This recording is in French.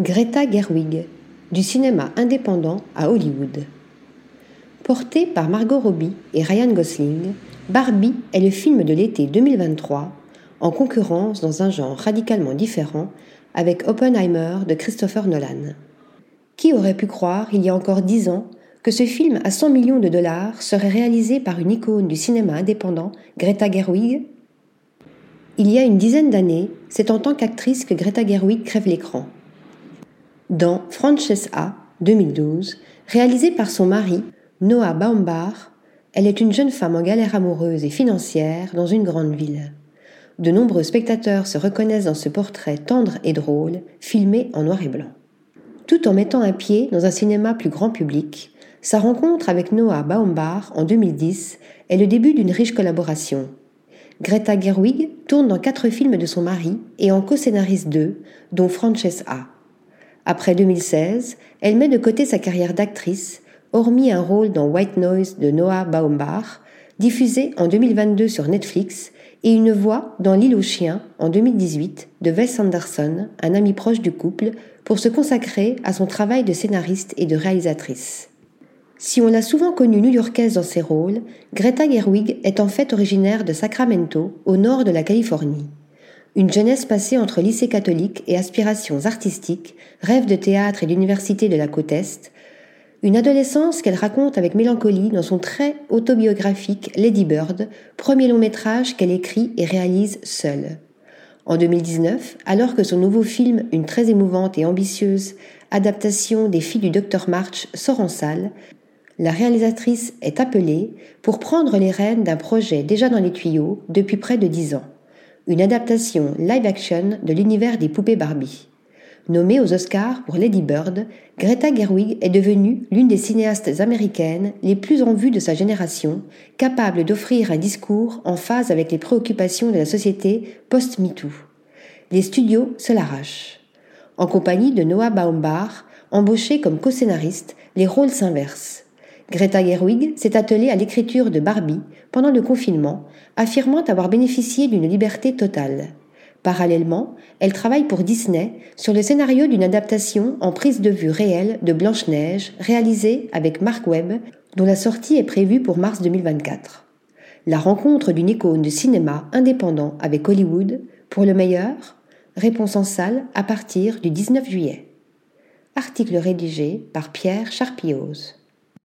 Greta Gerwig, du cinéma indépendant à Hollywood. Porté par Margot Robbie et Ryan Gosling, Barbie est le film de l'été 2023, en concurrence dans un genre radicalement différent avec Oppenheimer de Christopher Nolan. Qui aurait pu croire, il y a encore dix ans, que ce film à 100 millions de dollars serait réalisé par une icône du cinéma indépendant, Greta Gerwig? Il y a une dizaine d'années, c'est en tant qu'actrice que Greta Gerwig crève l'écran. Dans Francesca 2012, réalisé par son mari, Noah Baumbach, elle est une jeune femme en galère amoureuse et financière dans une grande ville. De nombreux spectateurs se reconnaissent dans ce portrait tendre et drôle, filmé en noir et blanc. Tout en mettant un pied dans un cinéma plus grand public, sa rencontre avec Noah Baumbach en 2010 est le début d'une riche collaboration. Greta Gerwig tourne dans quatre films de son mari et en co-scénarise deux, dont Francesca. Après 2016, elle met de côté sa carrière d'actrice, hormis un rôle dans White Noise de Noah Baumbach, diffusé en 2022 sur Netflix, et une voix dans L'île aux chiens en 2018 de Wes Anderson, un ami proche du couple, pour se consacrer à son travail de scénariste et de réalisatrice. Si on l'a souvent connue new-yorkaise dans ses rôles, Greta Gerwig est en fait originaire de Sacramento, au nord de la Californie. Une jeunesse passée entre lycée catholique et aspirations artistiques, rêve de théâtre et d'université de la côte Est, une adolescence qu'elle raconte avec mélancolie dans son très autobiographique Lady Bird, premier long métrage qu'elle écrit et réalise seule. En 2019, alors que son nouveau film, une très émouvante et ambitieuse adaptation des filles du Dr March, sort en salle, la réalisatrice est appelée pour prendre les rênes d'un projet déjà dans les tuyaux depuis près de dix ans une adaptation live-action de l'univers des poupées Barbie. Nommée aux Oscars pour Lady Bird, Greta Gerwig est devenue l'une des cinéastes américaines les plus en vue de sa génération, capable d'offrir un discours en phase avec les préoccupations de la société post-MeToo. Les studios se l'arrachent. En compagnie de Noah Baumbach, embauché comme co-scénariste, les rôles s'inversent. Greta Gerwig s'est attelée à l'écriture de Barbie pendant le confinement, affirmant avoir bénéficié d'une liberté totale. Parallèlement, elle travaille pour Disney sur le scénario d'une adaptation en prise de vue réelle de Blanche-Neige, réalisée avec Mark Webb, dont la sortie est prévue pour mars 2024. La rencontre d'une icône de cinéma indépendant avec Hollywood, pour le meilleur? Réponse en salle à partir du 19 juillet. Article rédigé par Pierre Charpillose.